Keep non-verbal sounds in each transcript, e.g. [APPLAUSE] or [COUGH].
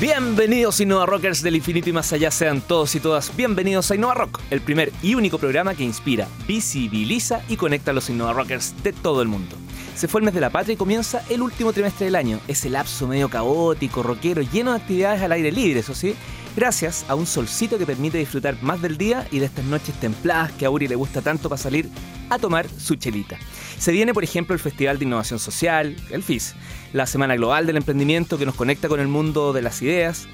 Bienvenidos Innova Rockers del infinito y más allá sean todos y todas bienvenidos a Innova Rock, el primer y único programa que inspira, visibiliza y conecta a los Innova Rockers de todo el mundo. Se fue el mes de la patria y comienza el último trimestre del año, ese lapso medio caótico, rockero, lleno de actividades al aire libre, eso sí, gracias a un solcito que permite disfrutar más del día y de estas noches templadas que a Uri le gusta tanto para salir a tomar su chelita. Se viene, por ejemplo, el Festival de Innovación Social, el FIS, la Semana Global del Emprendimiento que nos conecta con el mundo de las ideas.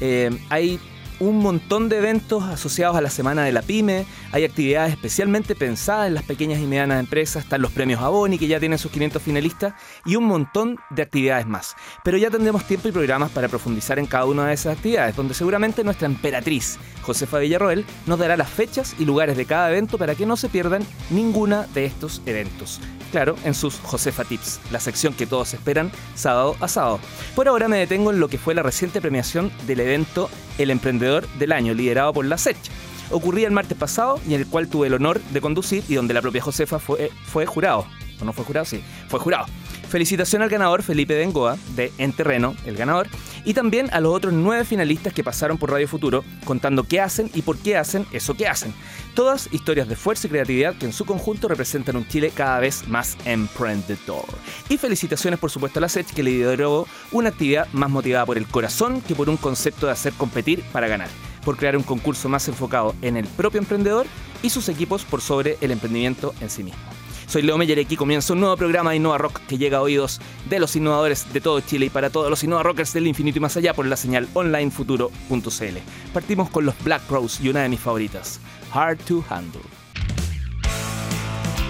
Eh, hay un montón de eventos asociados a la Semana de la Pyme, hay actividades especialmente pensadas en las pequeñas y medianas empresas, están los premios Aboni que ya tienen sus 500 finalistas y un montón de actividades más. Pero ya tendremos tiempo y programas para profundizar en cada una de esas actividades, donde seguramente nuestra emperatriz, Josefa Villarroel, nos dará las fechas y lugares de cada evento para que no se pierdan ninguna de estos eventos. Claro, en sus Josefa Tips, la sección que todos esperan sábado a sábado. Por ahora me detengo en lo que fue la reciente premiación del evento El Emprendedor del Año, liderado por la SECH. Ocurría el martes pasado y en el cual tuve el honor de conducir y donde la propia Josefa fue, fue jurado. ¿O no fue jurado? Sí, fue jurado. Felicitación al ganador Felipe Bengoa de En Terreno, el ganador, y también a los otros nueve finalistas que pasaron por Radio Futuro contando qué hacen y por qué hacen eso que hacen. Todas historias de fuerza y creatividad que en su conjunto representan un Chile cada vez más emprendedor. Y felicitaciones por supuesto a la SECH que lideró una actividad más motivada por el corazón que por un concepto de hacer competir para ganar por crear un concurso más enfocado en el propio emprendedor y sus equipos por sobre el emprendimiento en sí mismo. Soy Leo Meyer y aquí comienza un nuevo programa de Innova Rock que llega a oídos de los innovadores de todo Chile y para todos los Innova Rockers del infinito y más allá por la señal onlinefuturo.cl. Partimos con los Black Rose y una de mis favoritas, Hard to Handle.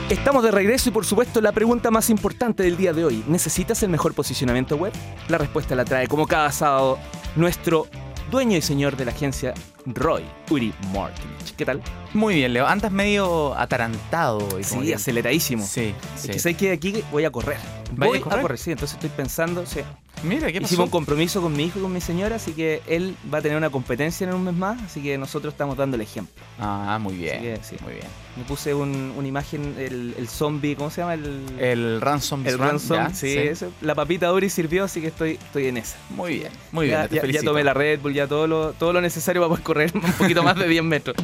Estamos de regreso y por supuesto la pregunta más importante del día de hoy. ¿Necesitas el mejor posicionamiento web? La respuesta la trae como cada sábado nuestro dueño y señor de la agencia Roy, Uri Martinich. ¿Qué tal? Muy bien, Leo. Andas medio atarantado. Y sí, que... aceleradísimo. Sí, es que sé que aquí voy a correr. Voy a correr? a correr, sí. Entonces estoy pensando, sí. Mira, ¿qué pasó? Hicimos un compromiso con mi hijo y con mi señora, así que él va a tener una competencia en un mes más, así que nosotros estamos dando el ejemplo. Ah, muy bien. sí. Muy bien. Me puse una imagen, el, el, zombie, ¿cómo se llama? El, el ransom. El ransom, sí, Eso. La papita Uri sirvió, así que estoy, estoy en esa. Muy bien, muy bien. Ya, ya, tomé la Red Bull, ya todo lo, todo lo necesario para poder correr [LAUGHS] un poquito más de 10 metros.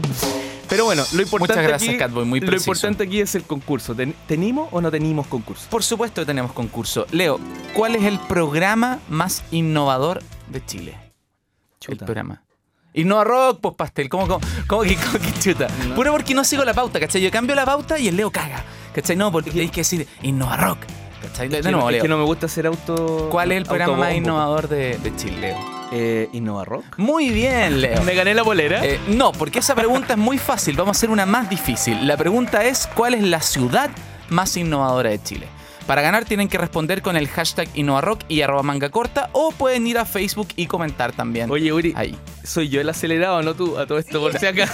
Pero bueno, lo importante, Muchas gracias, aquí, Catboy, muy lo importante aquí es el concurso. ¿Tenimos o no tenemos concurso? Por supuesto que tenemos concurso. Leo, ¿cuál es el programa más innovador de Chile? Chuta. El programa. Innova Rock, pues pastel. ¿Cómo, cómo, cómo, que, cómo que chuta? No. Puro porque no sigo la pauta, ¿cachai? Yo cambio la pauta y el Leo caga. ¿Cachai? No, porque hay que decir Innova Rock. ¿Cachai? Es no, es Leo. que no me gusta ser auto. ¿Cuál es el programa más innovador de, de Chile, Leo? Eh, ¿Innova Rock? Muy bien, Leo. ¿Me gané la bolera? Eh, no, porque esa pregunta es muy fácil. Vamos a hacer una más difícil. La pregunta es: ¿cuál es la ciudad más innovadora de Chile? Para ganar tienen que responder con el hashtag InnovaRock y arroba manga corta o pueden ir a Facebook y comentar también. Oye, Uri, Ahí. soy yo el acelerado, no tú, a todo esto por [LAUGHS] si acá.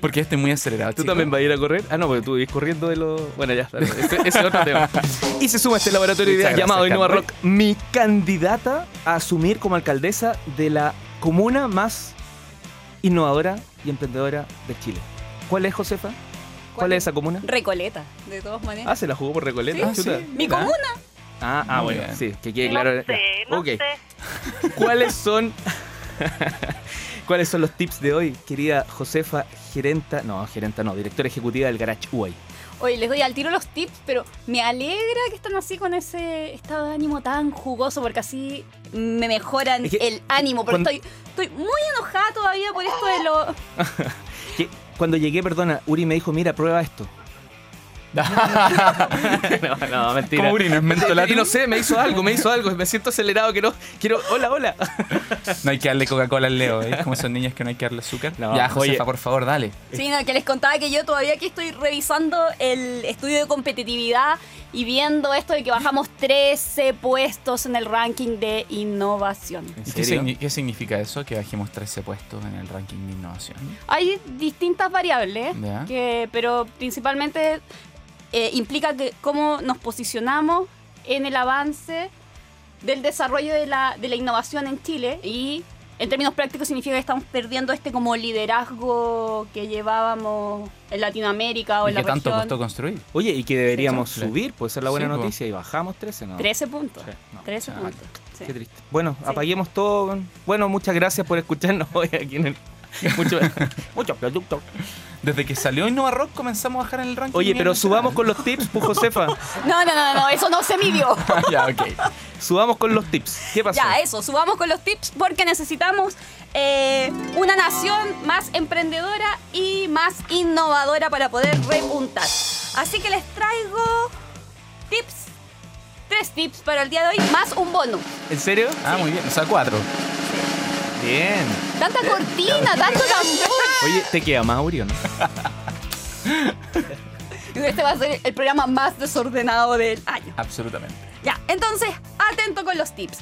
Porque estoy muy acelerado. ¿Tú chico. también vas a ir a correr? Ah, no, porque tú vivís corriendo de los. Bueno, ya, dale, [LAUGHS] ese, ese es otro tema. Y se suma este laboratorio de ideas llamado gracias, Innova Catboy. Rock, mi candidata a asumir como alcaldesa de la comuna más innovadora y emprendedora de Chile. ¿Cuál es, Josefa? ¿Cuál, ¿Cuál es es? esa comuna? Recoleta, de todas Ah, maneras. se la jugó por Recoleta. Sí, chuta. sí. Mi Ah. comuna. Ah, ah, bueno, bien. sí, que quede claro. No sé, no Ok. sé. [LAUGHS] ¿Cuáles son [LAUGHS] ¿Cuáles son los tips de hoy, querida Josefa, gerenta, no, gerenta no, directora ejecutiva del Garage Uy? Oye, les doy al tiro los tips, pero me alegra que están así con ese estado de ánimo tan jugoso, porque así me mejoran Es que el ánimo. Pero cuando- estoy, estoy muy enojada todavía por esto de lo. [LAUGHS] Cuando llegué, perdona, Uri me dijo, mira, prueba esto. [LAUGHS] no, no, mentira. ¿Cómo Uri no es mentolato? No sé, me hizo algo, me hizo algo, me siento acelerado, quiero, quiero, hola, hola. No hay que darle Coca-Cola al Leo, ¿eh? Como esos niños que no hay que darle azúcar. No, ya, Josefa, oye. por favor, dale. Sí, no, que les contaba que yo todavía aquí estoy revisando el estudio de competitividad y viendo esto de que bajamos 13 puestos en el ranking de innovación. ¿En ¿Y qué, serio? signi- qué significa eso? Que bajemos 13 puestos en el ranking de innovación. Hay distintas variables, Ya. que, pero principalmente eh, implica que cómo nos posicionamos en el avance del desarrollo de la, de la innovación en Chile y en términos prácticos significa que estamos perdiendo este como liderazgo que llevábamos en Latinoamérica o ¿Y en la qué tanto costó construir? Oye, y que deberíamos Sí. subir, puede ser la buena Sí, noticia, y bajamos 13, ¿no? 13 puntos. Sí, no. 13 Ah, puntos. Sí. Qué triste. Bueno, Sí. apaguemos todo. Bueno, muchas gracias por escucharnos [LAUGHS] hoy aquí en el. [LAUGHS] Mucho- Muchos productos. Desde que salió Innova Rock comenzamos a bajar en el ranking. Oye, pero subamos con los tips, pues, Josefa. [LAUGHS] No, no, no, no, eso no se midió. [LAUGHS] ya, ok. Subamos con los tips. ¿Qué pasó? Ya, eso, subamos con los tips porque necesitamos eh, una nación más emprendedora y más innovadora para poder repuntar. Así que les traigo tips, tres tips para el día de hoy, más un bonus. ¿En serio? Ah, muy bien. O sea, cuatro. Bien. Tanta cortina, tanto tambor. Oye, ¿te queda Mauri o no? [LAUGHS] Este va a ser el programa más desordenado del año. Absolutamente. Ya, entonces, atento con los tips.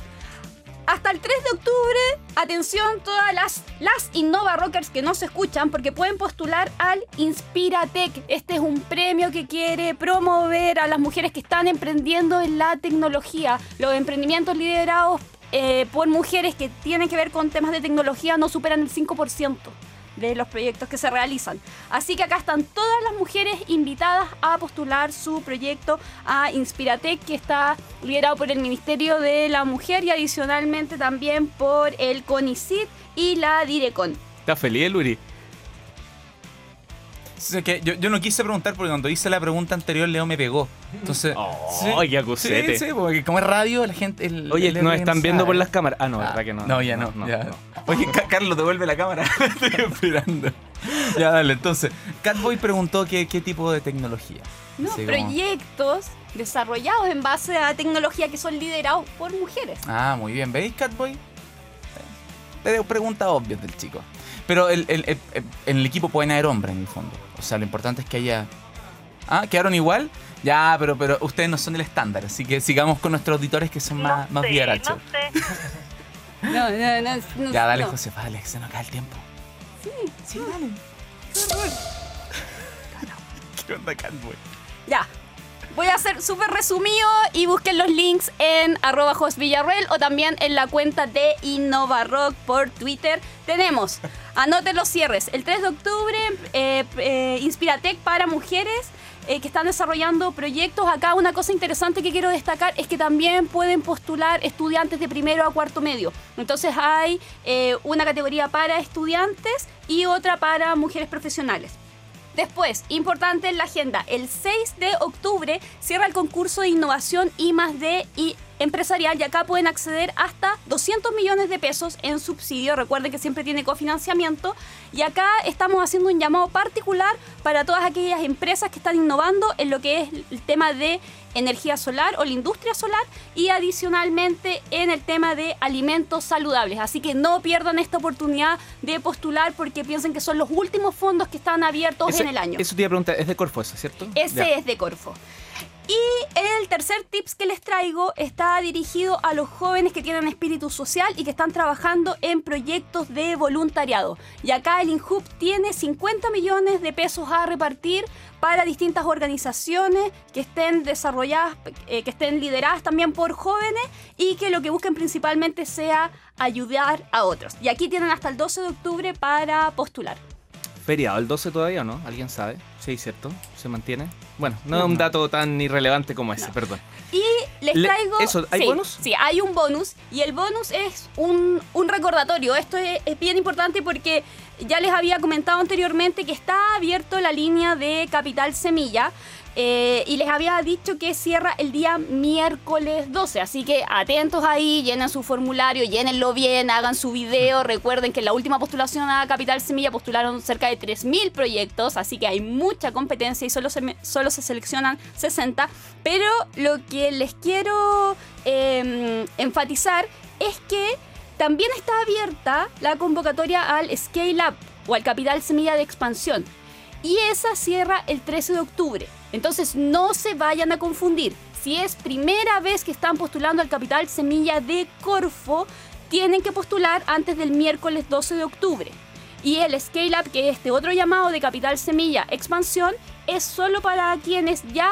Hasta el 3 de octubre, atención todas las, las Innova Rockers que no se escuchan porque pueden postular al Inspiratec. Este es un premio que quiere promover a las mujeres que están emprendiendo en la tecnología. Los emprendimientos liderados eh, por mujeres que tienen que ver con temas de tecnología no superan el 5% de los proyectos que se realizan. Así que acá están todas las mujeres invitadas a postular su proyecto a Inspiratec, que está liderado por el Ministerio de la Mujer y adicionalmente también por el CONICIT y la DIRECON. ¿Estás feliz, Luri? Sé que yo, yo no quise preguntar porque cuando hice la pregunta anterior, Leo me pegó. Entonces. Oh, qué acusete. Sí, sí, porque como es radio, la gente. el- Oye, el nos están viendo por las cámaras. Ah, no, Ah, verdad que no. No, ya no. no, ya. no. Oye, Ca- Carlos, devuelve la cámara. [LAUGHS] Estoy esperando. Ya, dale. Entonces, Catboy preguntó qué, qué tipo de tecnología. ¿no? Así como- Proyectos desarrollados en base a tecnología que son liderados por mujeres. Ah, muy bien. ¿Veis, Catboy? Pregunta obvia del chico. Pero el, el- el- el- en el equipo pueden haber hombres, en el fondo. O sea, lo importante es que haya. Ah, ¿quedaron igual? Ya, pero, pero ustedes no son el estándar. Así que sigamos con nuestros auditores que son más, más viarachos. [LAUGHS] No, no, no, no, Ya, dale, no. José, dale, que se nos cae el tiempo. Sí, sí, dale. [LAUGHS] ¿Qué onda, Catboy? Ya. Voy a hacer súper resumido y busquen los links en arroba Villarreal o también en la cuenta de InnovaRock por Twitter. Tenemos, anoten los cierres, el 3 de octubre, eh, eh, Inspiratec para mujeres eh, que están desarrollando proyectos. Acá una cosa interesante que quiero destacar es que también pueden postular estudiantes de primero a cuarto medio. Entonces hay eh, una categoría para estudiantes y otra para mujeres profesionales. Después, importante en la agenda, el 6 de octubre cierra el concurso de innovación I más D y empresarial y acá pueden acceder hasta 200 millones de pesos en subsidio. Recuerden que siempre tiene cofinanciamiento y acá estamos haciendo un llamado particular para todas aquellas empresas que están innovando en lo que es el tema de energía solar o la industria solar y adicionalmente en el tema de alimentos saludables. Así que no pierdan esta oportunidad de postular porque piensen que son los últimos fondos que están abiertos Ese- en el año. Eso te iba a preguntar, es de Corfo, ese, ¿cierto? Ese Ya. es de Corfo. Y el tercer tips que les traigo está dirigido a los jóvenes que tienen espíritu social y que están trabajando en proyectos de voluntariado. Y acá el INHUB tiene 50 millones de pesos a repartir para distintas organizaciones que estén desarrolladas, eh, que estén lideradas también por jóvenes y que lo que busquen principalmente sea ayudar a otros. Y aquí tienen hasta el 12 de octubre para postular. Feriado el 12 todavía o no? ¿Alguien sabe? Sí, ¿cierto? ¿Se mantiene? Bueno, no es un dato tan irrelevante como ese, perdón. Y les Le- traigo. eso, ¿hay sí, bonus? Sí, hay un bonus. Y el bonus es un, un recordatorio. Esto es, es bien importante porque ya les había comentado anteriormente que está abierto la línea de Capital Semilla. Eh, y les había dicho que cierra el día miércoles 12. Así que atentos ahí, llenen su formulario, llénenlo bien, hagan su video. Recuerden que en la última postulación a Capital Semilla postularon cerca de 3.000 proyectos. Así que hay mucha competencia y solo se, solo se seleccionan 60. Pero lo que les quiero eh, enfatizar es que también está abierta la convocatoria al Scale Up o al Capital Semilla de Expansión. Y esa cierra el 13 de octubre. Entonces no se vayan a confundir. Si es primera vez que están postulando al Capital Semilla de Corfo, tienen que postular antes del miércoles 12 de octubre. Y el Scale Up, que es este otro llamado de Capital Semilla Expansión, es solo para quienes ya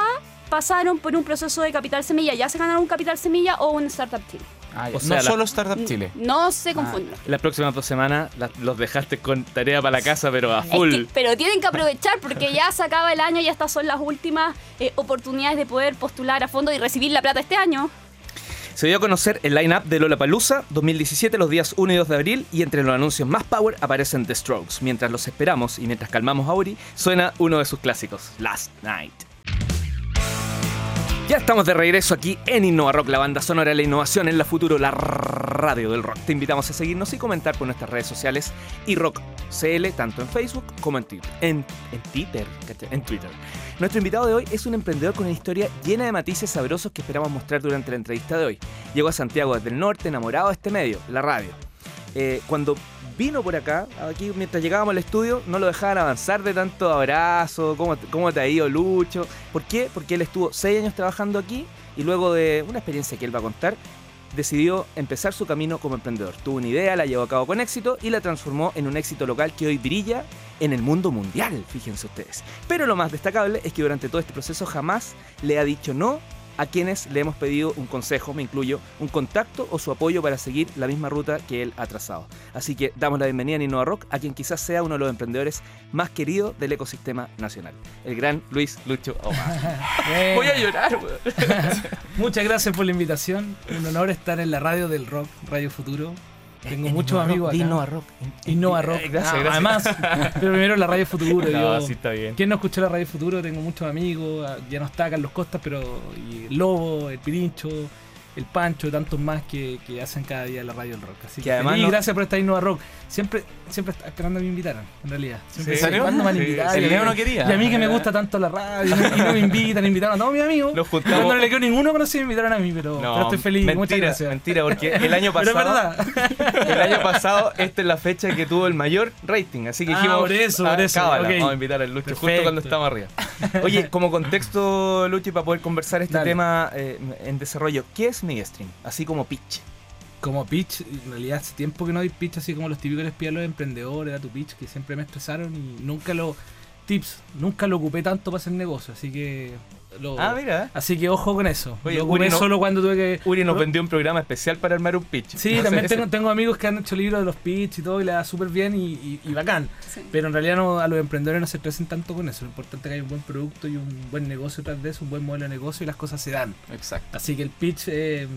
pasaron por un proceso de Capital Semilla, ya se ganaron un Capital Semilla o un Startup Chile. Ah, ya. O sea, no la- solo Startup Chile. No se confundan. Las próximas dos semanas la- los dejaste con tarea para la casa, pero a Es full. que- pero tienen que aprovechar porque ya se acaba el año y estas son las últimas eh, oportunidades de poder postular a fondo y recibir la plata este año. Se dio a conocer el line-up de Lollapalooza 2017 los días 1 y 2 de abril y entre los anuncios más power aparecen The Strokes. Mientras los esperamos y mientras calmamos a Ori, suena uno de sus clásicos, Last Night. Ya estamos de regreso aquí en Innova Rock, la banda sonora de la innovación en la futuro, la radio del rock. Te invitamos a seguirnos y comentar por nuestras redes sociales y Rock CL, tanto en Facebook como en Twitter. En, Twitter, en Twitter. Nuestro invitado de hoy es un emprendedor con una historia llena de matices sabrosos que esperamos mostrar durante la entrevista de hoy. Llegó a Santiago desde el norte, enamorado de este medio, la radio. Eh, cuando vino por acá, aquí mientras llegábamos al estudio, no lo dejaban avanzar de tanto abrazo, cómo, cómo te ha ido Lucho. ¿Por qué? Porque él estuvo seis años trabajando aquí y luego de una experiencia que él va a contar, decidió empezar su camino como emprendedor. Tuvo una idea, la llevó a cabo con éxito y la transformó en un éxito local que hoy brilla en el mundo mundial, fíjense ustedes. Pero lo más destacable es que durante todo este proceso jamás le ha dicho no a quienes le hemos pedido un consejo, me incluyo, un contacto o su apoyo para seguir la misma ruta que él ha trazado. Así que damos la bienvenida a Innova Rock a quien quizás sea uno de los emprendedores más queridos del ecosistema nacional, el gran Luis Lucho. [LAUGHS] Bien. Voy a llorar. [LAUGHS] Muchas gracias por la invitación. Un honor estar en la radio del rock, Radio Futuro. Tengo muchos amigos acá. Innova Rock. Innova Rock. Eh, Gracias, Ah, gracias. Además, pero primero la Radio Futuro. [LAUGHS] No, sí está bien. ¿Quién no escuchó la Radio Futuro? Tengo muchos amigos. Ya no está Carlos Costas, pero y el Lobo, el Pirincho, el Pancho y tantos más que, que hacen cada día la radio del rock. Así Que además feliz, no- gracias por estar en Innova Rock. Siempre, siempre estaba esperando a que me invitaran, en realidad. Siempre ¿Sí? ¿Cuándo me Sí, el Y- Leo no quería. Y a mí que me gusta tanto la radio y no me invitan, invitaron a todos mis amigos. Cuando juntamos. no le quedó ninguno conocido, me invitaron a mí, pero, pero estoy feliz. mentira, Muchas gracias. mentira, porque [LAUGHS] el año Pero es pasado, verdad. [LAUGHS] el año pasado, esta es la fecha que tuvo el mayor rating, así que Ah, dijimos, por eso, por ah, eso, cábala, vamos a invitar al Lucho justo cuando estamos arriba. [LAUGHS] Oye, como contexto, Lucho, y para poder conversar este Dale. tema eh, en desarrollo, ¿qué es Megastream? Así como pitch. Como pitch, en realidad hace tiempo que no doy pitch así como los típicos les a los emprendedores, era tu pitch, que siempre me expresaron y nunca lo. Tips, nunca lo ocupé tanto para hacer negocio, así que. Lo, Ah, mira. Así que ojo con eso. Oye, lo ocupé Uri no- solo cuando tuve que. Uri nos vendió un programa especial para armar un pitch. Sí, [LAUGHS] No también tengo, tengo amigos que han hecho libros de los pitch y todo y le da súper bien y, y- y bacán. Sí. Pero en realidad no, a los emprendedores no se estresen tanto con eso. Lo importante es que haya un buen producto y un buen negocio tras de eso, un buen modelo de negocio y las cosas se dan. Exacto. Así que el pitch eh,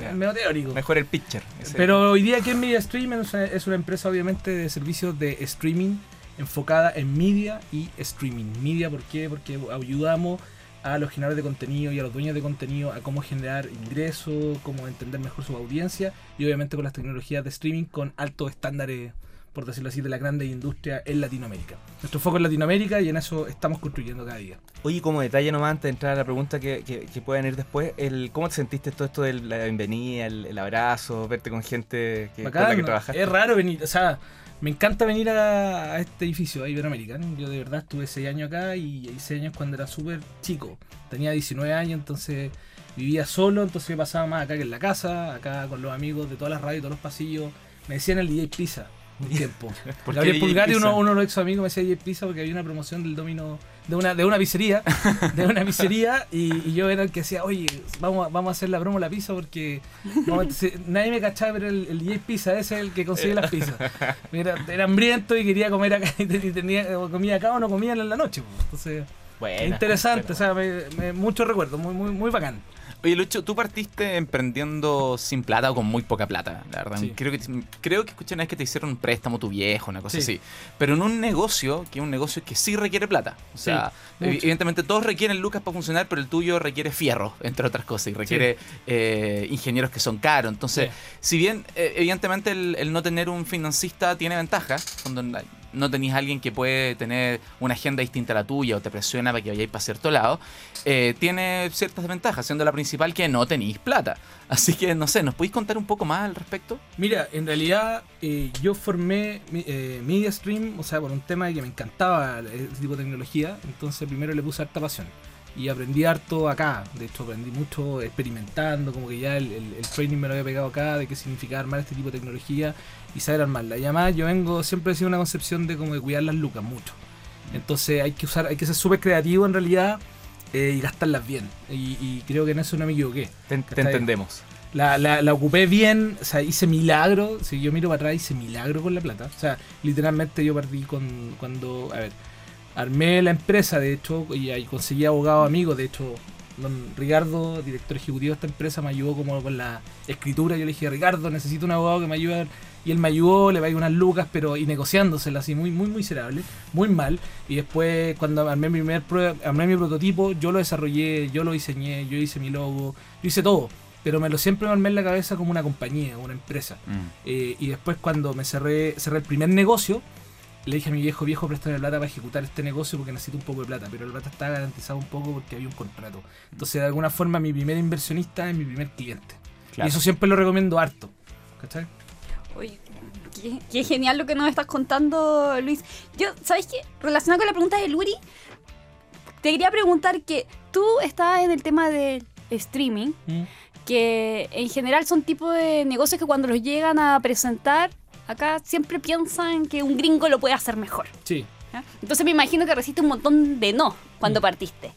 Ya. es medio teórico. Mejor el pitcher. ese. Pero hoy día que es Media Stream es una, es una empresa obviamente de servicios de streaming enfocada en media y streaming. Media, ¿por qué? Porque ayudamos a los generadores de contenido y a los dueños de contenido a cómo generar ingresos, cómo entender mejor su audiencia y obviamente con las tecnologías de streaming con altos estándares, por decirlo así, de la grande industria en Latinoamérica. Nuestro foco es Latinoamérica y en eso estamos construyendo cada día. Oye, como detalle nomás antes de entrar a la pregunta que, que, que puedan ir después, el, ¿cómo te sentiste todo esto de la bienvenida, el, el abrazo, verte con gente que, con la Bacán, que trabajaste? Es raro venir, o sea, me encanta venir a, este edificio, a Iberoamerican. Yo de verdad estuve 6 años acá y, y 6 años cuando era súper chico. Tenía 19 años, entonces vivía solo, entonces me pasaba más acá que en la casa, acá con los amigos de todas las radios, todos los pasillos. Me decían el DJ Pizza un [LAUGHS] tiempo. ¿Por qué Gabriel Pulgari, uno, uno de los ex amigos, me decía DJ Pizza porque había una promoción del domino de una, de una pizzería, de una pizzería, y, y yo era el que decía, oye, vamos, a- vamos a hacer la promo de la pizza porque vamos nadie me cachaba, pero el, el DJ Pizza ese es el que consigue las pizzas. Era, era hambriento y quería comer acá, [LAUGHS] y tenía, o comía acá o no comía en la noche. pues. Entonces, Buena. interesante, o sea, me, me- mucho recuerdo, muy, muy, muy bacán. Oye, Lucho, tú partiste emprendiendo sin plata o con muy poca plata, la verdad. Sí. Creo, que, creo que escuché una vez que te hicieron un préstamo tu viejo, una cosa Sí. así. Pero en un negocio, que es un negocio que sí requiere plata. O sea, mucho. evidentemente todos requieren lucas para funcionar, pero el tuyo requiere fierro, entre otras cosas, y requiere eh, ingenieros que son caros. Entonces, si bien eh, evidentemente el, el no tener un financista tiene ventajas, cuando no- tenéis alguien que puede tener una agenda distinta a la tuya o te presiona para que vayáis para cierto lado, eh, tiene ciertas ventajas, siendo la principal que no tenéis plata. Así que, no sé, ¿nos podéis contar un poco más al respecto? Mira, en realidad eh, yo formé eh, Media Stream, o sea, por un tema de que me encantaba ese tipo de tecnología, entonces primero le puse harta pasión. Y aprendí harto acá, de hecho aprendí mucho experimentando, como que ya el, el- el training me lo había pegado acá, de qué significa armar este tipo de tecnología y saber armarla. Y además yo vengo, siempre he sido una concepción de como de cuidar las lucas mucho. Entonces hay que usar, hay que ser súper creativo en realidad eh, y gastarlas bien. Y, y creo que en eso no me equivoqué. Te, entendemos. La, la, la ocupé bien, o sea, hice milagro. Si yo miro para atrás, hice milagro con la plata. O sea, literalmente yo partí con cuando, a ver, armé la empresa, de hecho, y ahí conseguí abogados amigos. De hecho, don Ricardo, director ejecutivo de esta empresa, me ayudó como con la escritura. Yo le dije, Ricardo, necesito un abogado que me ayude. Y él me ayudó, le pagué unas lucas, pero y negociándosela así, muy, muy miserable, muy mal. Y después, cuando armé mi primer prue- armé mi prototipo, yo lo desarrollé, yo lo diseñé, yo hice mi logo, yo hice todo. Pero me lo siempre me armé en la cabeza como una compañía, una empresa. Mm. Eh, y después cuando me cerré, cerré el primer negocio, le dije a mi viejo, viejo, préstame plata para ejecutar este negocio porque necesito un poco de plata. Pero la plata estaba garantizada un poco porque había un contrato. Entonces, de alguna forma, mi primer inversionista es mi primer cliente. Claro. Y eso siempre lo recomiendo harto. ¿Cachai? Oye, qué, qué genial lo que nos estás contando, Luis. Yo, ¿sabes qué? Relacionado con la pregunta de Luri, te quería preguntar que tú estás en el tema del streaming, Mm. que en general son tipos de negocios que cuando los llegan a presentar, acá siempre piensan que un gringo lo puede hacer mejor. Sí. Entonces me imagino que resiste un montón de no cuando Mm. partiste.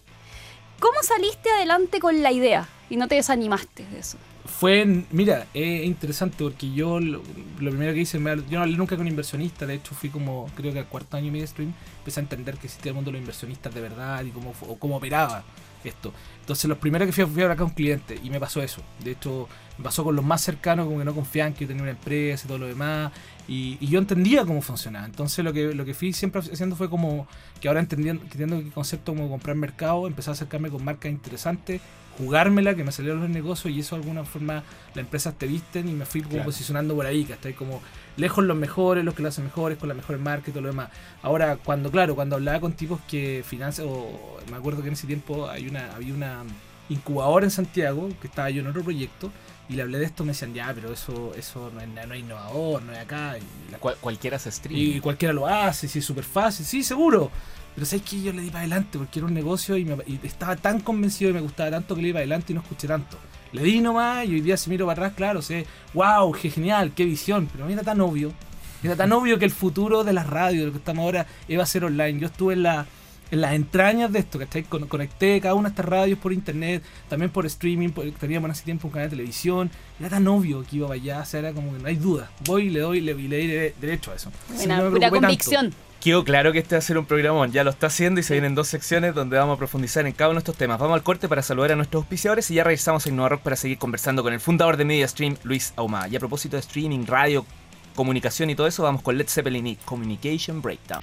¿Cómo saliste adelante con la idea y no te desanimaste de eso? Fue, en- mira, es interesante porque yo lo, lo primero que hice, yo no hablé nunca con inversionistas, de hecho fui como, creo que al cuarto año y medio de stream, empecé a entender que existía el mundo de los inversionistas de verdad y cómo, o cómo operaba esto. Entonces los primeros que fui, fui a hablar con un cliente y me pasó eso. De hecho, me pasó con los más cercanos, como que no confiaban que yo tenía una empresa y todo lo demás. Y, y yo entendía cómo funcionaba. Entonces lo que, lo que fui siempre haciendo fue como que ahora entendiendo, entendiendo el concepto como comprar mercado, empecé a acercarme con marcas interesantes, jugármela, que me salieron los negocios y eso de alguna forma las empresas te visten y me fui como Claro. posicionando por ahí, que estoy como lejos los mejores, los que lo hacen mejores, con las mejores marcas y todo lo demás. Ahora, cuando, claro, cuando hablaba con tipos que financian, o me acuerdo que en ese tiempo hay una, había una incubadora en Santiago, que estaba yo en otro proyecto, y le hablé de esto, me decían, ya, pero eso, eso no es, no es innovador, no es acá, y, la- Cual- cualquiera se stream. y cualquiera lo hace, sí, es súper fácil, sí, seguro. Pero sabes que yo le di para adelante porque era un negocio y, me- y estaba tan convencido y me gustaba tanto que le di para adelante y no escuché tanto. Le di nomás y hoy día si miro para atrás, claro, sé, wow, qué genial, qué visión, pero era tan obvio. Era tan obvio que el futuro de las radios, de lo que estamos ahora, iba a ser online. Yo estuve en, la, en las entrañas de esto, ¿cachai? Con- Conecté cada una de estas radios por internet, también por streaming, por- teníamos en ese tiempo un canal de televisión. Era tan obvio que iba para allá, o sea, era como que no hay duda. Voy y le doy, le, y le de- derecho a eso. Buena, no pura tanto. convicción. Quedó claro que este va a ser un programón, ya lo está haciendo y se vienen dos secciones donde vamos a profundizar en cada uno de estos temas. Vamos al corte para saludar a nuestros auspiciadores y ya regresamos a Innova Rock para seguir conversando con el fundador de MediaStream, Luis Ahumada. Y a propósito de streaming, radio, comunicación y todo eso, vamos con Led Zeppelin y Communication Breakdown.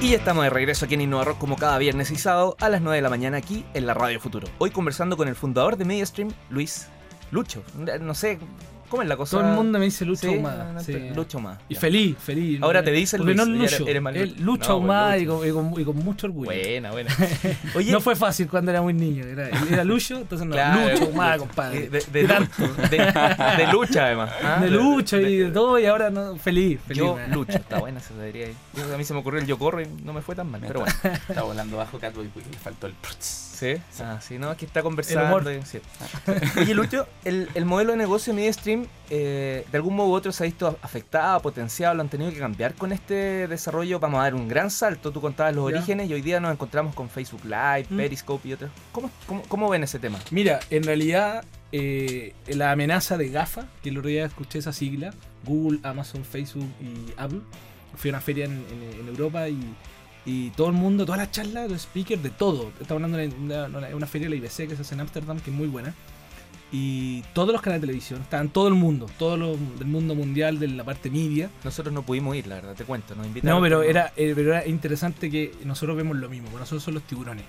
Y ya estamos de regreso aquí en Innova Rock como cada viernes y sábado a las 9 de la mañana aquí en la Radio Futuro. Hoy conversando con el fundador de MediaStream, Luis Lucho. No sé, ¿cómo es la cosa? Todo el mundo me dice Lucho Sí, Ahumada. no, sí. Lucho Ahumada. Y Ya. feliz, feliz. Ahora te dicen Porque no Luis, ya Lucho. eres es Lucho. No, pues, y, con, y con- y con mucho orgullo. Buena, buena. [LAUGHS] Oye, no fue fácil cuando era muy niño. Era, era Lucho, entonces no. Claro, Lucho Ahumada, eh, compadre. de, de, de- de lucha además. [LAUGHS] ¿ah? de lucha y de de- todo, y ahora no, feliz. feliz Yo man. lucho, está buena, se debería ir. Yo- A mí se me ocurrió el yo corro y no me fue tan mal, pero bueno. [LAUGHS] Está volando bajo Catboy porque le faltó el prots. Sí, ah, sí, no, que está El conversando. humor. y- sí. [LAUGHS] Oye, Lucho, el, el modelo de negocio de MediaStream, eh, de algún modo u otro se ha visto afectado, potenciado, lo han tenido que cambiar con este desarrollo. Vamos a dar un gran salto. Tú contabas los Ya. orígenes y hoy día nos encontramos con Facebook Live, Mm. Periscope y otros. ¿Cómo, cómo, cómo ven ese tema? Mira, en realidad, eh, la amenaza de GAFA, que el otro día escuché esa sigla, Google, Amazon, Facebook y Apple, fui a una feria en, en- en Europa y, y todo el mundo, todas las charlas, los speakers, de todo. Estamos hablando de una, feria de la IBC que se hace en Ámsterdam, que es muy buena. Y todos los canales de televisión, estaban todo el mundo, todo lo del mundo mundial, de la parte media. Nosotros no pudimos ir, la verdad, te cuento. Nos invitaron. No, pero era, eh, pero era interesante que nosotros vemos lo mismo, porque nosotros son los tiburones.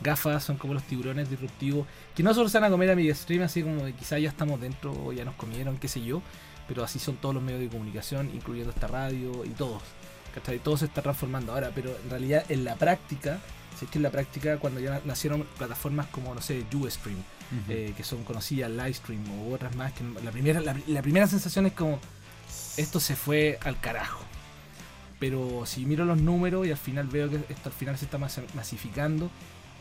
Gafas son como los tiburones disruptivos, que no solo se van a comer a mi stream, así como de quizás ya estamos dentro ya nos comieron, qué sé yo, pero así son todos los medios de comunicación, incluyendo esta radio y todos. ¿Cachai? Todo se está transformando ahora, pero en realidad en la práctica, si es que en la práctica cuando ya na- nacieron plataformas como, no sé, Ustream, eh, que son conocidas, Livestream u otras más, que la primera, la, la primera sensación es como, esto se fue al carajo. Pero si miro los números y al final veo que esto al final se está mas- masificando,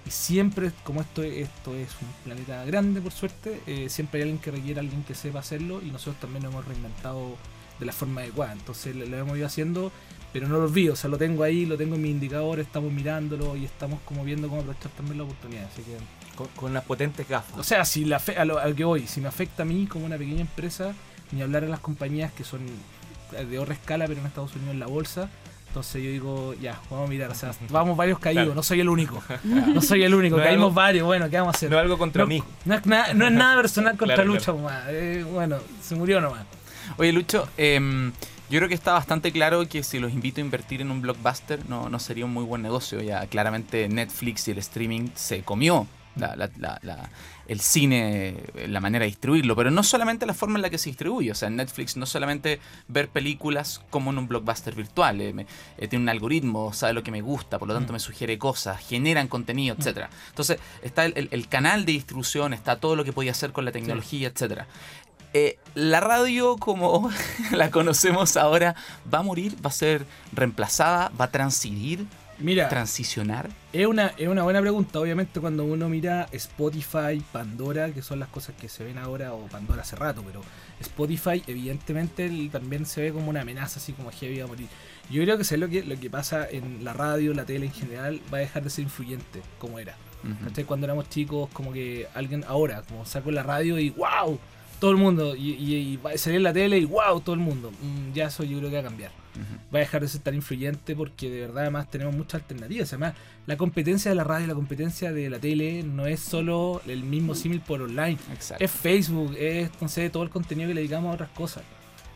y siempre, como esto, esto es un planeta grande por suerte, eh, siempre hay alguien que requiere alguien que sepa hacerlo y nosotros también lo hemos reinventado de la forma adecuada. Entonces lo, lo hemos ido haciendo, pero no lo olvido, o sea, lo tengo ahí, lo tengo en mi indicador, estamos mirándolo y estamos como viendo cómo aprovechar también la oportunidad. Así que Con, con unas potentes gafas. o sea, si la a lo, a lo que voy, si me afecta a mí como una pequeña empresa, ni hablar a las compañías que son de otra escala, pero en Estados Unidos en la bolsa, Entonces yo digo, ya, vamos a mirar, o sea, [LAUGHS] vamos varios caídos, Claro. no soy el único. [LAUGHS] No soy el único, No es caímos algo- varios, bueno, ¿qué vamos a hacer? No algo contra no, mí. No es, nada, no es [LAUGHS] nada personal contra Claro, Lucho, nomás. Eh, bueno, se murió nomás. Oye, Lucho, em, yo creo que está bastante claro que si los invito a invertir en un blockbuster no, no sería un muy buen negocio. Ya claramente Netflix y el streaming se comió la- la- la- la- el cine, la manera de distribuirlo, pero no solamente la forma en la que se distribuye. O sea, en Netflix no solamente ver películas como en un blockbuster virtual, eh, me- eh, tiene un algoritmo, sabe lo que me gusta, por lo tanto me sugiere cosas, generan contenido, etcétera. Entonces está el, el- el canal de distribución, está todo lo que podía hacer con la tecnología, etcétera. Eh, la radio como [LAUGHS] la conocemos ahora va a morir, va a ser reemplazada, va a transidir, Mira, transicionar. es una, es una buena pregunta. Obviamente, cuando uno mira Spotify, Pandora, que son las cosas que se ven ahora, o Pandora hace rato, pero Spotify, evidentemente, también se ve como una amenaza, así como heavy va a morir. Yo creo que sé lo que, lo que pasa en la radio, la tele en general, va a dejar de ser influyente, como era. ¿Cachai? Cuando éramos chicos, como que alguien ahora, como saco la radio y ¡wow! Todo el mundo. Y, y, y va a salir en la tele y ¡wow! Todo el mundo. Mm, ya eso yo creo que va a cambiar. Va a dejar de ser tan influyente porque de verdad además tenemos muchas alternativas. Además, la competencia de la radio y la competencia de la tele no es solo el mismo símil por online. Exacto. Es Facebook, es entonces todo el contenido que le dedicamos a otras cosas.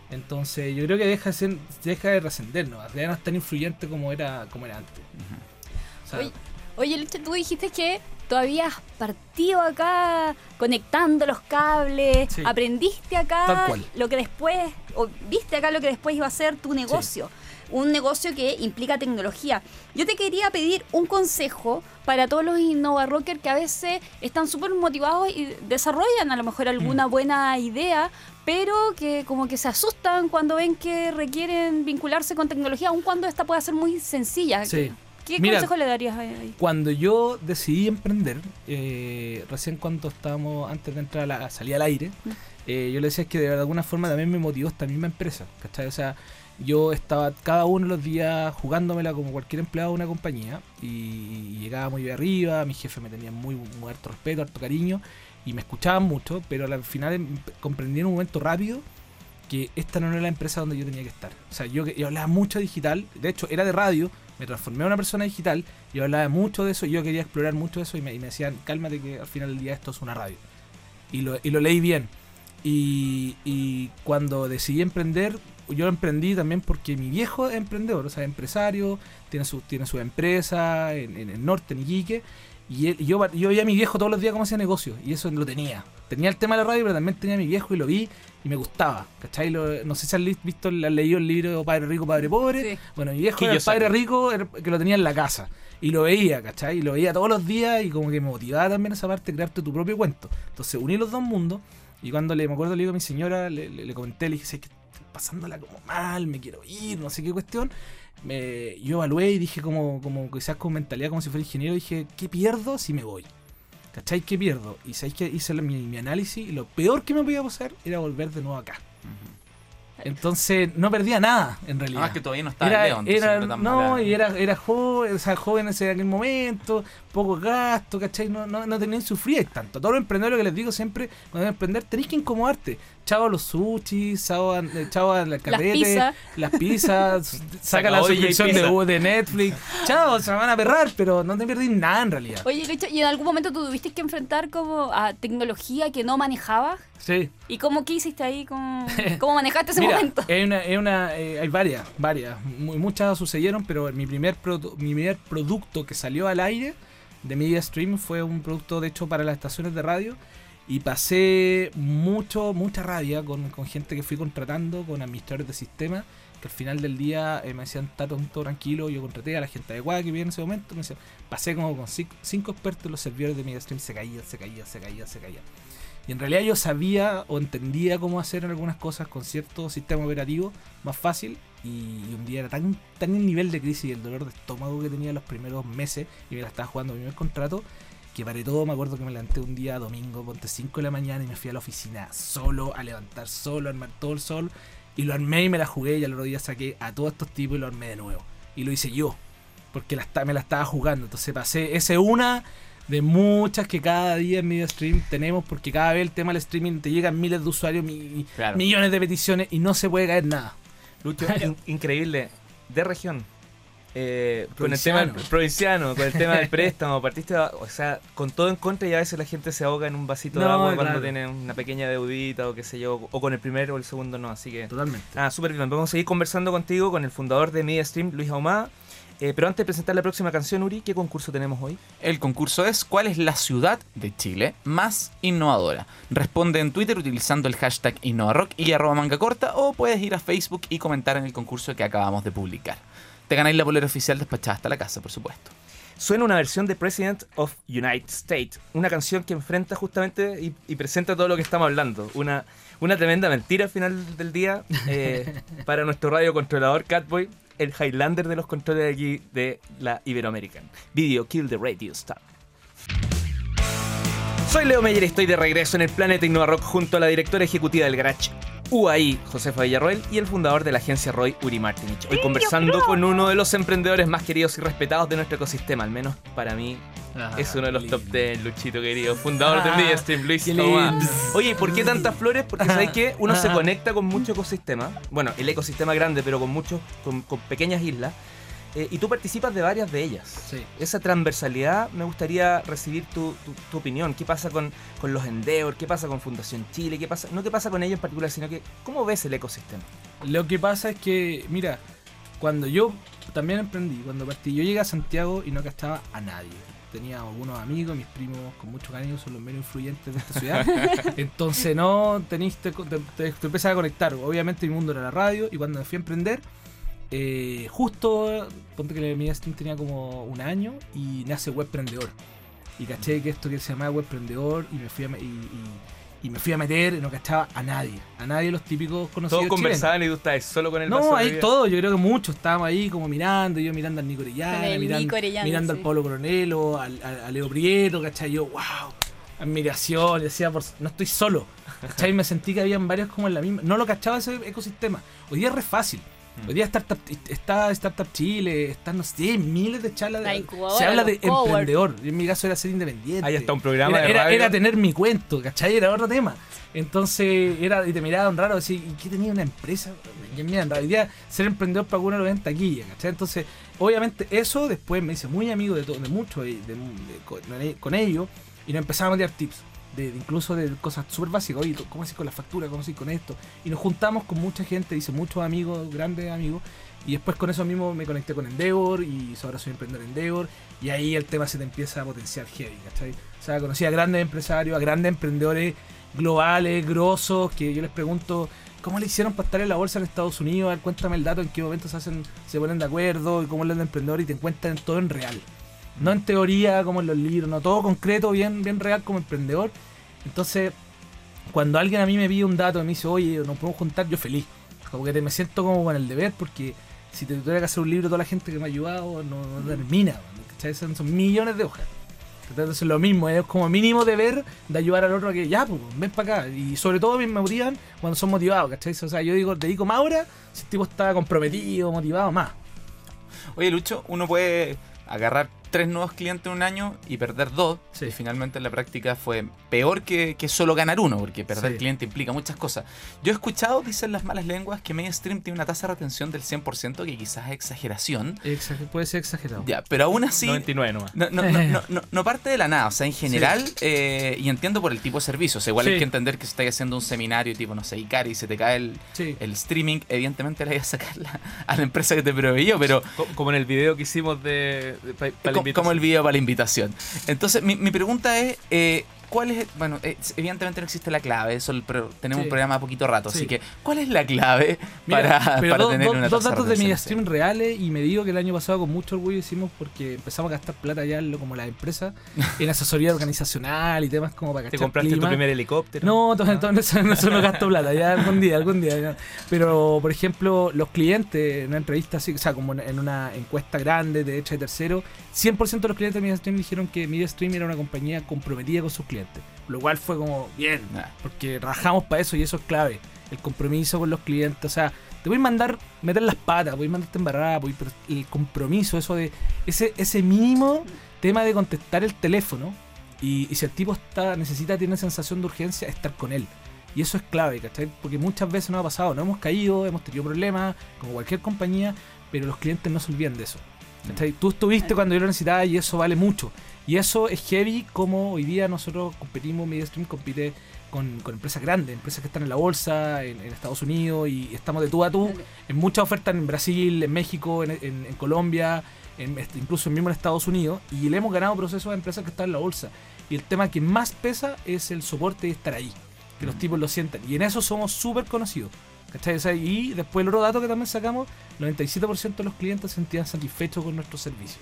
Entonces yo creo que deja de, ser, deja de trascender, ¿no? Ya no es tan influyente como era, como era antes. O sea, Oye, Oye, Lucho, tú dijiste que tú habías partido acá conectando los cables, Sí. aprendiste acá lo que después, o viste acá lo que después iba a ser tu negocio. Un negocio que implica tecnología. Yo te quería pedir un consejo para todos los Innova Rocker que a veces están súper motivados y desarrollan a lo mejor Mm. alguna buena idea, pero que como que se asustan cuando ven que requieren vincularse con tecnología, aun cuando esta pueda ser muy sencilla. Sí. ¿Qué Mira, consejo le darías ahí? Cuando yo decidí emprender, eh, recién cuando estábamos antes de entrar a la salida al aire, Mm. eh, yo le decía que de alguna forma también me motivó esta misma empresa. ¿cachai? O sea, yo estaba cada uno de los días jugándomela como cualquier empleado de una compañía y, y llegaba muy arriba, mi jefe me tenía muy, muy harto respeto, harto cariño y me escuchaban mucho, pero al final em- comprendí en un momento rápido que esta no era la empresa donde yo tenía que estar. O sea, yo, yo hablaba mucho digital, de hecho era de radio, me transformé a una persona digital, yo hablaba mucho de eso, yo quería explorar mucho eso y me, y decían, cálmate que al final del día esto es una radio. Y lo, y leí bien. Y, y cuando decidí emprender, yo emprendí también porque mi viejo es emprendedor, o sea, empresario, tiene su, tiene su empresa en, en el norte, en Iquique, y él- yo, yo veía a mi viejo todos los días cómo hacía negocio, y eso lo tenía. Tenía el tema de la radio, pero también tenía a mi viejo y lo vi y me gustaba, ¿cachai? Lo- no sé si han li- visto, han leído el libro Padre Rico, Padre Pobre. Sí. Bueno, mi viejo era el padre rico era- que lo tenía en la casa. Y lo veía, ¿cachai? Y lo veía todos los días y como que me motivaba también esa parte de crearte tu propio cuento. Entonces uní los dos mundos y cuando le, me acuerdo le digo a mi señora, le, le- le comenté, le dije, "Sé que estoy pasándola como mal, me quiero ir, no sé qué cuestión. Me, yo evalué y dije como, como quizás con mentalidad como si fuera ingeniero, dije, ¿qué pierdo si me voy? ¿Cachai? ¿Qué pierdo? Y sabéis que hice mi, mi análisis y lo peor que me podía pasar era volver de nuevo acá. Entonces no perdía nada en realidad. Además que todavía no está Era, entonces era- no mala. y era, era joven, o sea, joven en ese- aquel momento, poco gasto, ¿cachai? No, no, no tenían sufrir tanto. Todos los emprendedores que les digo siempre, cuando van a emprender, tenéis que incomodarte. Chao a los sushi, chao a, eh, chao a la carrete, pizzas. las pizzas, [LAUGHS] saca la suscripción de, de Netflix. Chao, se van a perrar, pero no te perdís nada en realidad. Oye, ¿y en algún momento tú tuviste que enfrentar como a tecnología que no manejabas? Sí. ¿Y cómo qué hiciste ahí? ¿Cómo, [LAUGHS] cómo manejaste ese Mira, momento? Hay, una, hay, una, eh, hay varias, varias. Mu- Muchas sucedieron, pero mi primer, mi primer producto que salió al aire de Media Stream fue un producto de hecho para las estaciones de radio. Y pasé mucho, mucha rabia con, gente que fui contratando, con administradores de sistemas, que al final del día eh, me decían, está todo tranquilo, yo contraté a la gente adecuada que vivía en ese momento, me decían, pasé como con cinco, expertos, los servidores de Stream se caían, se caían, se caían, se caían. Y en realidad yo sabía o entendía cómo hacer algunas cosas con cierto sistema operativo más fácil. Y, y un día era tan, tan el nivel de crisis y el dolor de estómago que tenía los primeros meses y me la estaba jugando mi primer contrato. Que para todo me acuerdo que me levanté un día domingo, ponte 5 de la mañana y me fui a la oficina solo, a levantar solo, a armar todo el sol. Y lo armé y me la jugué y al otro día saqué a todos estos tipos y lo armé de nuevo. Y lo hice yo, porque la, me la estaba jugando. Entonces pasé ese una de muchas que cada día en Media Stream tenemos, porque cada vez el tema del streaming te llegan miles de usuarios, mi- Claro. millones de peticiones y no se puede caer nada. Lucho, [LAUGHS] in- increíble. De región, eh, con el tema del Provinciano. con el tema del [LAUGHS] préstamo, partiste, o sea, con todo en contra y a veces la gente se ahoga en un vasito de agua claro. cuando tiene una pequeña deudita o qué sé yo, o con el primero o el segundo no, así que... Totalmente. Ah, súper bien. Vamos a seguir conversando contigo con el fundador de MediaStream, Luis Ahumada. Eh, pero antes de presentar la próxima canción, Uri, ¿qué concurso tenemos hoy? El concurso es ¿Cuál es la ciudad de Chile más innovadora? Responde en Twitter utilizando el hashtag InnovaRock y arroba manga corta o puedes ir a Facebook y comentar en el concurso que acabamos de publicar. Te ganáis la polera oficial despachada hasta la casa, por supuesto. Suena una versión de President of United States, una canción que enfrenta justamente y, y presenta todo lo que estamos hablando. Una, una tremenda mentira al final del día eh, [LAUGHS] para nuestro radiocontrolador Catboy, el Highlander de los controles de aquí de la Iberoamerican. Video Kill the Radio Star. Soy Leo Meyer y estoy de regreso en el Planeta Innova Rock junto a la directora ejecutiva del Garage UAI, Josefa Villarroel, y el fundador de la agencia Roy, Uri Martinich. Hoy conversando con uno de los emprendedores más queridos y respetados de nuestro ecosistema, al menos para mí Ah, es uno de los top lindo. 10, Luchito querido, fundador de Ah, MediaStream, Luis. Oye, ¿por qué tantas flores? Porque sabes que uno se Ah. conecta con mucho ecosistema, bueno, el ecosistema grande, pero con muchos, con, con pequeñas islas, eh, y tú participas de varias de ellas. Sí. Esa transversalidad me gustaría recibir tu, tu- tu opinión. ¿Qué pasa con, con los Endeavor? ¿Qué pasa con Fundación Chile? ¿Qué pasa? No qué pasa con ellos en particular, sino que ¿cómo ves el ecosistema? Lo que pasa es que, mira, cuando yo también emprendí, cuando partí, yo llegué a Santiago y no gastaba a nadie. Tenía algunos amigos, mis primos con mucho cariño son los menos influyentes de esta ciudad. [LAUGHS] Entonces no tenéis, te, te, te- te empiezas a conectar. Obviamente mi mundo era la radio y cuando me fui a emprender, eh, justo, ponte que mi Steam tenía como un año y nace Webprendedor. Y caché que esto que se llamaba Webprendedor y me fui a, y, y- y me fui a meter y no cachaba a nadie. A nadie de los típicos conocidos Todos chilenos. conversaban y tú estás solo con el No, ahí todo, yo creo que muchos estábamos ahí como mirando, yo mirando al Nico Orellana, el mirando, Nico Orellana, mirando sí. al Pablo Coronelo, al, al- a Leo Prieto, ¿cachai? Yo, wow, admiración, decía, por, no estoy solo, ¿cachai? [LAUGHS] Me sentí que habían varios como en la misma, no lo cachaba ese ecosistema. Hoy día es re fácil. Mm. Hoy día Startup, está Startup Chile, están, no sé, miles de charlas. La de- se habla de cowork. emprendedor. En mi caso era ser independiente. Ahí está un programa era, de era- radio. era tener mi cuento, ¿cachai? Era otro tema. Entonces, era, y te miraban raro, así, ¿y qué tenía una empresa? Y mira, en realidad, ser emprendedor para uno lo ven taquilla, ¿cachai? Entonces, obviamente, eso después me hice muy amigo de, todo, de muchos, de, de- de- con, con ellos, y nos empezamos a dar tips. De, incluso de cosas súper básicas, oye, ¿tú ¿cómo haces con la factura? ¿Cómo haces con esto? Y nos juntamos con mucha gente, hice muchos amigos, grandes amigos, y después con eso mismo me conecté con Endeavor, y ahora soy emprendedor en Endeavor, y ahí el tema se te empieza a potenciar heavy, ¿cachai? O sea, conocí a grandes empresarios, a grandes emprendedores globales, grosos, que yo les pregunto, ¿cómo le hicieron para estar en la bolsa en Estados Unidos? A ver, cuéntame el dato, en qué momento se hacen, se ponen de acuerdo, y cómo hablan de emprendedor y te encuentran todo en real. No en teoría, como en los libros, no todo concreto, bien, bien real como emprendedor. Entonces, cuando alguien a mí me pide un dato y me dice, oye, nos podemos juntar, yo feliz. Como que te, me siento como con el deber, porque si te tuviera que hacer un libro, toda la gente que me ha ayudado no, no termina. ¿cachai? Son, son millones de hojas. Entonces es lo mismo, es como mínimo deber de ayudar al otro a que ya, pues, ven para acá. Y sobre todo me motivan cuando son motivados, ¿cachai? O sea, yo digo, dedico más horas si el tipo está comprometido, motivado, más. Oye, Lucho, uno puede agarrar tres nuevos clientes en un año y perder dos. Sí. Y finalmente en la práctica fue peor que, que solo ganar uno, porque perder Sí. cliente implica muchas cosas. Yo he escuchado, dicen las malas lenguas, que MediaStream tiene una tasa de retención del 100%, que quizás es exageración. Exager- puede ser exagerado. Ya, pero aún así... 99 nomás. No, no, no, no, no- no parte de la nada, o sea, en general, eh, y entiendo por el tipo de servicio, o sea, igual hay que entender que si estás haciendo un seminario tipo, no sé, Icari y se te cae el, Sí. el streaming, evidentemente le voy a sacar la- a la empresa que te proveyó, pero Co- Como en el video que hicimos de, invitación. como el video para la invitación. Entonces, mi, mi pregunta es, eh, ¿cuál es, bueno, eh, evidentemente no existe la clave, eso el pro- tenemos Sí. un programa poquito rato, Sí. así que, ¿cuál es la clave Mira, para, pero para dos- tener dos- una dos tasa datos de retención MediaStream reales y me digo que el año pasado con mucho orgullo hicimos porque empezamos a gastar plata ya en lo- como las empresas [LAUGHS] en asesoría organizacional y temas como para Te cachar compraste clima. tu primer helicóptero. No, todo, todo eso, no gasto plata, ya [LAUGHS] algún día, algún día. ya. Pero, por ejemplo, los clientes en una entrevista así, o sea, como en- en una encuesta grande de hecha de tercero, 100% de los clientes de MediaStream dijeron que MediaStream era una compañía comprometida con sus clientes. Lo cual fue como, bien, Nah. porque trabajamos para eso y eso es clave. El compromiso con los clientes, o sea, te voy a mandar meter las patas, voy a mandarte embarrada, voy, pero el compromiso, eso de ese, ese mínimo tema de contestar el teléfono y, y si el tipo está necesita, tiene sensación de urgencia, estar con él. Y eso es clave, ¿cachai? Porque muchas veces nos ha pasado, no hemos caído, hemos tenido problemas, como cualquier compañía, pero los clientes no se olvidan de eso. ¿cachai? Tú estuviste cuando yo lo necesitaba y eso vale mucho. Y eso es heavy como hoy día nosotros competimos, MediaStream compite con, con empresas grandes, empresas que están en la bolsa, en, en Estados Unidos y estamos de tú a tú en muchas ofertas en Brasil, en México, en, en- en Colombia, en- este, incluso mismo en Estados Unidos y le hemos ganado procesos a empresas que están en la bolsa. Y el tema que más pesa es el soporte y estar ahí, que los tipos lo sientan. Y en eso somos súper conocidos. ¿cachai? O sea, y después el otro dato que también sacamos, 97% de los clientes se sentían satisfechos con nuestro servicio.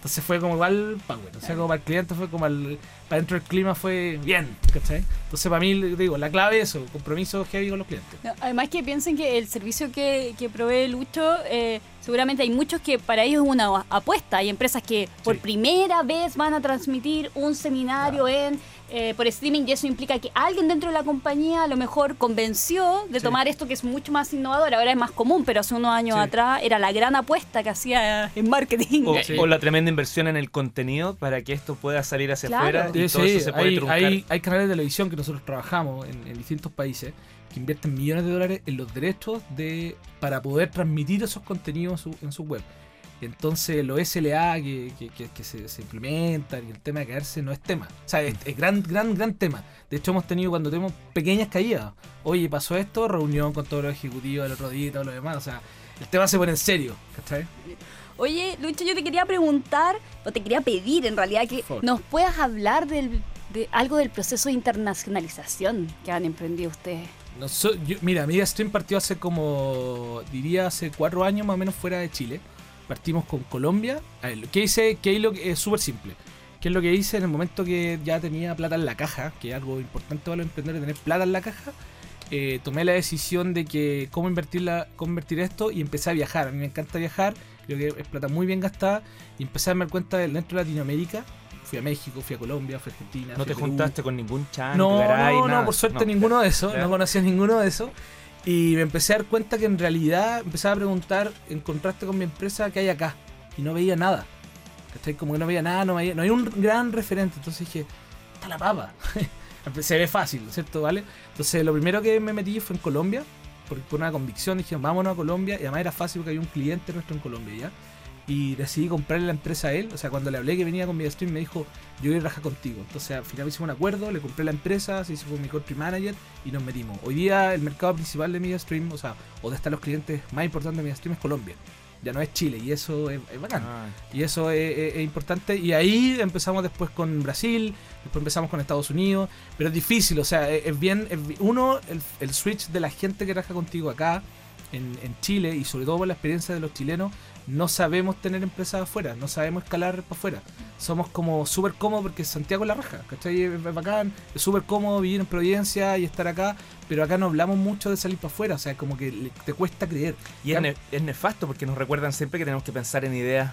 Entonces fue como igual power, o sea, como para el cliente fue como al, para dentro del clima fue bien, ¿cachai? Entonces para mí, digo, la clave es eso, compromiso heavy con los clientes. No, además que piensen que el servicio que, que provee Lucho, eh, seguramente hay muchos que para ellos es una apuesta. Hay empresas que por Sí. primera vez van a transmitir un seminario en eh, por streaming y eso implica que alguien dentro de la compañía a lo mejor convenció de Sí. tomar esto que es mucho más innovador. Ahora es más común, pero hace unos años Sí. atrás era la gran apuesta que hacía en marketing. O, Sí. o la tremenda inversión en el contenido para que esto pueda salir hacia Claro. afuera y Sí, todo sí, eso se puede hay, truncar. hay, hay canales de televisión que nosotros trabajamos en, en distintos países que invierten millones de dólares en los derechos de para poder transmitir esos contenidos en su, en su web. Entonces los SLA que, que- que- que se, se implementan y el tema de caerse no es tema. O sea, es, es gran, gran, gran tema. De hecho hemos tenido cuando tenemos pequeñas caídas. Oye, pasó esto, reunión con todos los ejecutivos del otro día y todo lo demás. O sea, el tema se pone en serio. ¿cachai? Oye, Lucho, yo te quería preguntar, o te quería pedir en realidad, que nos puedas hablar del, de algo del proceso de internacionalización que han emprendido ustedes. No so- yo- mira, MediaStream partió hace como, diría, hace cuatro años más o menos fuera de Chile. Partimos con Colombia. A ver, ¿Qué hice? ¿Qué es súper simple. ¿Qué es lo que hice en el momento que ya tenía plata en la caja? Que es algo importante para los emprendedores, tener plata en la caja. eh, tomé la decisión de que cómo invertir, la, cómo invertir esto y empecé a viajar. A mí me encanta viajar, creo que es plata muy bien gastada. Y empecé a darme cuenta de dentro de Latinoamérica. Fui a México, fui a Colombia, fui a Argentina. No fui te a juntaste con ningún chan, No, garay, no, nada. no, por suerte No. ninguno de eso, no conocía ninguno de eso. Y me empecé a dar cuenta que en realidad empezaba a preguntar en contraste con mi empresa qué hay acá. Y no veía nada. Como que no veía nada, no, veía, no hay un gran referente. Entonces dije, está la papa. [LAUGHS] Se ve fácil, ¿cierto? ¿Vale? Entonces lo primero que me metí fue en Colombia. Por, por una convicción dije, vámonos a Colombia. Y además era fácil porque había un cliente nuestro en Colombia ya. Y decidí comprarle la empresa a él. O sea, cuando le hablé que venía con MediaStream me dijo, yo voy a trabajar contigo. Entonces al final hicimos un acuerdo, le compré la empresa, se hizo con mi country manager y nos metimos. Hoy día el mercado principal de MediaStream, o sea, o donde están los clientes más importantes de MediaStream es Colombia. Ya no es Chile y eso es, es bacán. Ah, Y eso es, es- es importante. Y ahí empezamos después con Brasil, después empezamos con Estados Unidos. Pero es difícil, o sea, es, bien. uno, el, el switch de la gente que trabaja contigo acá, en, en Chile, y sobre todo por la experiencia de los chilenos, no sabemos tener empresas afuera, no sabemos escalar para afuera. Somos como súper cómodos porque Santiago es la raja, ¿cachai? Es, bacán, es súper cómodo vivir en Providencia y estar acá, pero acá no hablamos mucho de salir para afuera, o sea, como que te cuesta creer. Y es, ne- es nefasto porque nos recuerdan siempre que tenemos que pensar en ideas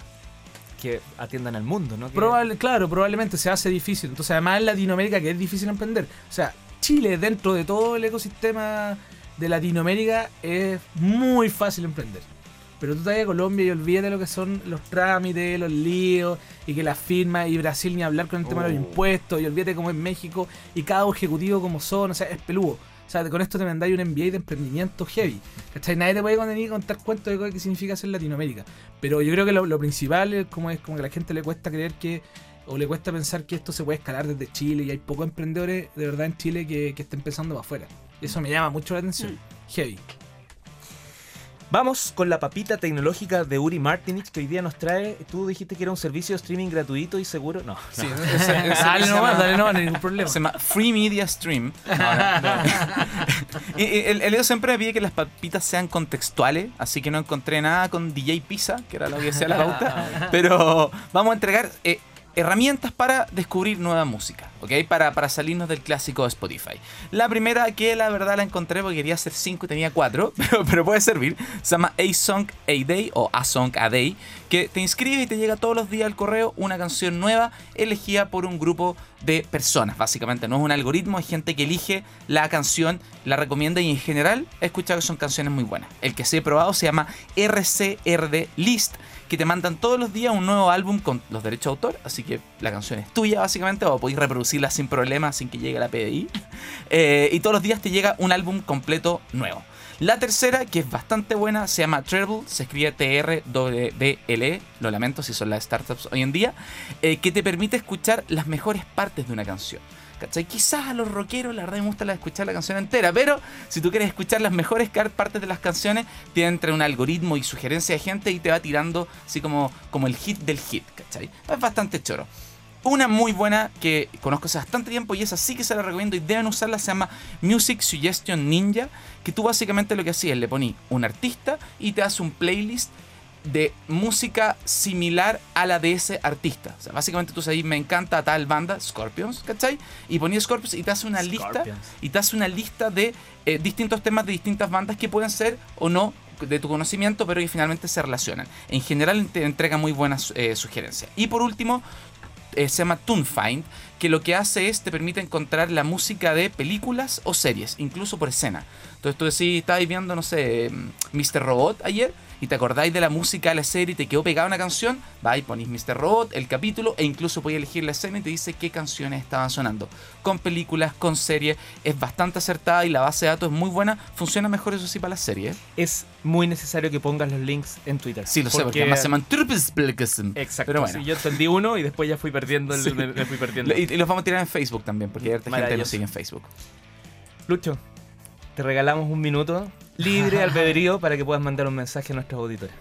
que atiendan al mundo, ¿no? Probable, claro, probablemente se hace difícil. Entonces, además en Latinoamérica, que es difícil emprender. O sea, Chile, dentro de todo el ecosistema de Latinoamérica, es muy fácil emprender. Pero tú te vas a Colombia y olvídate lo que son los trámites, los líos, y que las firmas, y Brasil ni hablar con el tema de los Oh. impuestos, y olvídate cómo es México, y cada ejecutivo como son, o sea, es peludo. O sea, con esto te mandáis un MBA de emprendimiento heavy. ¿Cachai? Nadie te puede venir a contar cuentos de qué significa ser Latinoamérica. Pero yo creo que lo, lo principal es como, es como que a la gente le cuesta creer que, o le cuesta pensar que esto se puede escalar desde Chile, y hay pocos emprendedores de verdad en Chile que, que estén pensando para afuera. Eso me llama mucho la atención. Heavy. Vamos con la papita tecnológica de Uri Martinich que hoy día nos trae. Tú dijiste que era un servicio de streaming gratuito y seguro. No, Sí, no. ese- ese dale nomás, llama- dale nomás, no hay ningún problema. Se llama Free Media Stream. No, no, [LAUGHS] no. Y- y el, el Leo siempre me pide que las papitas sean contextuales, así que no encontré nada con DJ Pizza, que era lo que decía la [LAUGHS] pauta. Pero vamos a entregar eh, herramientas para descubrir nueva música, ¿ok? Para, para salirnos del clásico Spotify. La primera que la verdad la encontré porque quería hacer 5 y tenía 4, [LAUGHS] pero, pero puede servir. Se llama A Song A Day o A Song A Day, que te inscribe y te llega todos los días al correo una canción nueva elegida por un grupo de personas, básicamente. No es un algoritmo, es gente que elige la canción, la recomienda y en general he escuchado que son canciones muy buenas. El que sí he probado se llama RCRD List, que te mandan todos los días un nuevo álbum con los derechos de autor, así que la canción es tuya básicamente o podéis reproducir producirla sin problemas, sin que llegue la PDI. [LAUGHS] Eh, y todos los días te llega un álbum completo nuevo. La tercera, que es bastante buena, se llama Treble, se escribe T-R-B-L-E, lo lamento si son las startups hoy en día, eh, que te permite escuchar las mejores partes de una canción. ¿Cachai? Quizás a los rockeros la verdad me gusta la escuchar la canción entera, pero si tú quieres escuchar las mejores partes de las canciones, tiene entre un algoritmo y sugerencia de gente y te va tirando así como, como el hit del hit, ¿cachai? Es bastante choro. Una muy buena que conozco hace bastante tiempo y esa sí que se la recomiendo y deben usarla, se llama Music Suggestion Ninja, que tú básicamente lo que hacías, le poní un artista y te hace un playlist de música similar a la de ese artista. O sea, básicamente tú sabes, me encanta tal banda, Scorpions, ¿cachai? Y ponías Scorpions y te hace una lista y te hace una lista de eh, distintos temas de distintas bandas que pueden ser o no de tu conocimiento, pero que finalmente se relacionan. En general te entrega muy buenas eh, sugerencias. Y por último, eh, se llama TuneFind, que lo que hace es te permite encontrar la música de películas o series, incluso por escena. Entonces tú decís, estabas viendo, no sé, Mr. Robot ayer y te acordáis de la música de la serie y te quedó pegada una canción, vais, ponís Mr. Robot, el capítulo e incluso podéis elegir la escena y te dice qué canciones estaban sonando. Con películas, con series, es bastante acertada y la base de datos es muy buena. Funciona mejor eso sí para las series. ¿eh? Es muy necesario que pongas los links en Twitter. Sí, lo sé, porque además se llaman. Exacto. Pero bueno. sí, yo entendí uno y después ya fui perdiendo. el- Sí. me, me fui perdiendo. Y, y los vamos a tirar en Facebook también, porque hay gente Maravilloso. sigue en Facebook. Lucho, te regalamos un minuto libre [LAUGHS] albedrío para que puedas mandar un mensaje a nuestros auditores.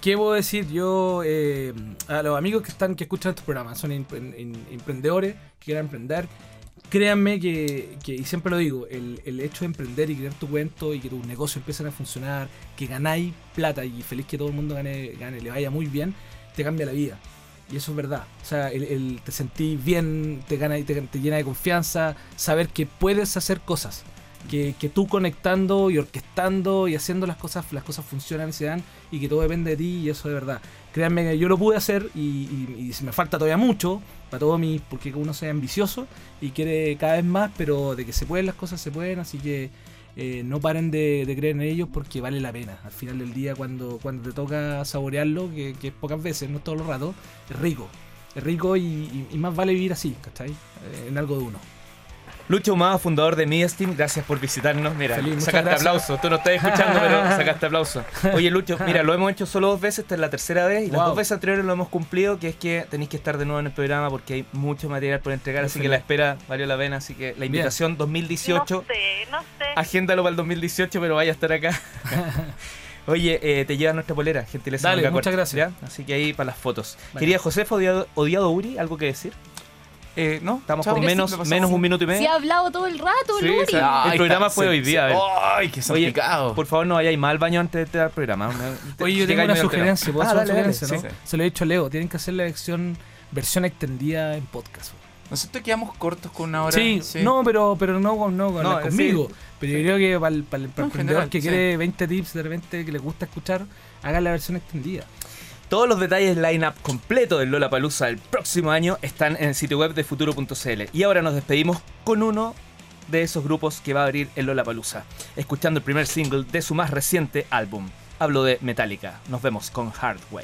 ¿Qué puedo decir? Yo, eh, a los amigos que están que escuchan estos programas, son empre- en- emprendedores que quieran emprender, créanme que, que- y siempre lo digo, el, el hecho de emprender y crear tu cuento y que tus negocios empiecen a funcionar, que ganáis plata y feliz que todo el mundo gane, gane le vaya muy bien, te cambia la vida. Y eso es verdad. O sea, el, el- te sentís bien, te, gana, te, te llena de confianza, saber que puedes hacer cosas. Que, que tú conectando y orquestando y haciendo las cosas, las cosas funcionan y se dan y que todo depende de ti y eso de verdad. Créanme que yo lo pude hacer y, me falta todavía mucho para todo mi, porque uno sea ambicioso y quiere cada vez más, pero de que se pueden las cosas se pueden, así que eh, no paren de, creer en ellos porque vale la pena. Al final del día cuando, cuando te toca saborearlo, que, que es pocas veces, no todos los ratos, es rico. Es rico y, y- y más vale vivir así, ¿cachai? Eh, en algo de uno. Lucho Humada, fundador de Mi Steam, gracias por visitarnos. Mira, Feliz, sacaste gracias. aplauso. Tú no estás escuchando, pero [LAUGHS] sacaste aplauso. Oye, Lucho, mira, lo hemos hecho solo dos veces, esta es la tercera vez, y las dos veces anteriores lo hemos cumplido, que es que tenéis que estar de nuevo en el programa porque hay mucho material por entregar, así que la espera valió la pena. Así que la invitación 2018, No sé, no sé. agéndalo para el 2018, pero vaya a estar acá. [LAUGHS] Oye, eh, te lleva nuestra polera, gentileza. Dale, muchas corta, gracias. ¿ya? Así que ahí para las fotos. Vale. Quería Josefa odiado, odiado Uri, ¿algo que decir? Eh, ¿no? Estamos Chao. por ¿Qué menos, menos un minuto y medio. Se ha hablado todo el rato, Sí, Luri. Ahí el programa está, fue sí, hoy día. ¡Ay, qué Oye, salpicado! Por favor, no vayáis mal al baño antes de entrar al programa. Oye, yo tengo una sugerencia, ¿puedo Ah, hacer una dale, sugerencia, sí. no? Se lo he dicho a Leo, tienen que hacer la versión, versión extendida en podcast. Nosotros quedamos cortos con una hora. Sí, no, pero, pero no, con- no, con- No, conmigo. pero yo creo que para el, para el- para el No, en emprendedor general, que sí. quiere 20 tips de repente que le gusta escuchar, hagan la versión extendida. Todos los detalles line-up completo del Lola Palusa del próximo año están en el sitio web de futuro.cl. Y ahora nos despedimos con uno de esos grupos que va a abrir el Lola Palusa, escuchando el primer single de su más reciente álbum. Hablo de Metallica. Nos vemos con Hardway.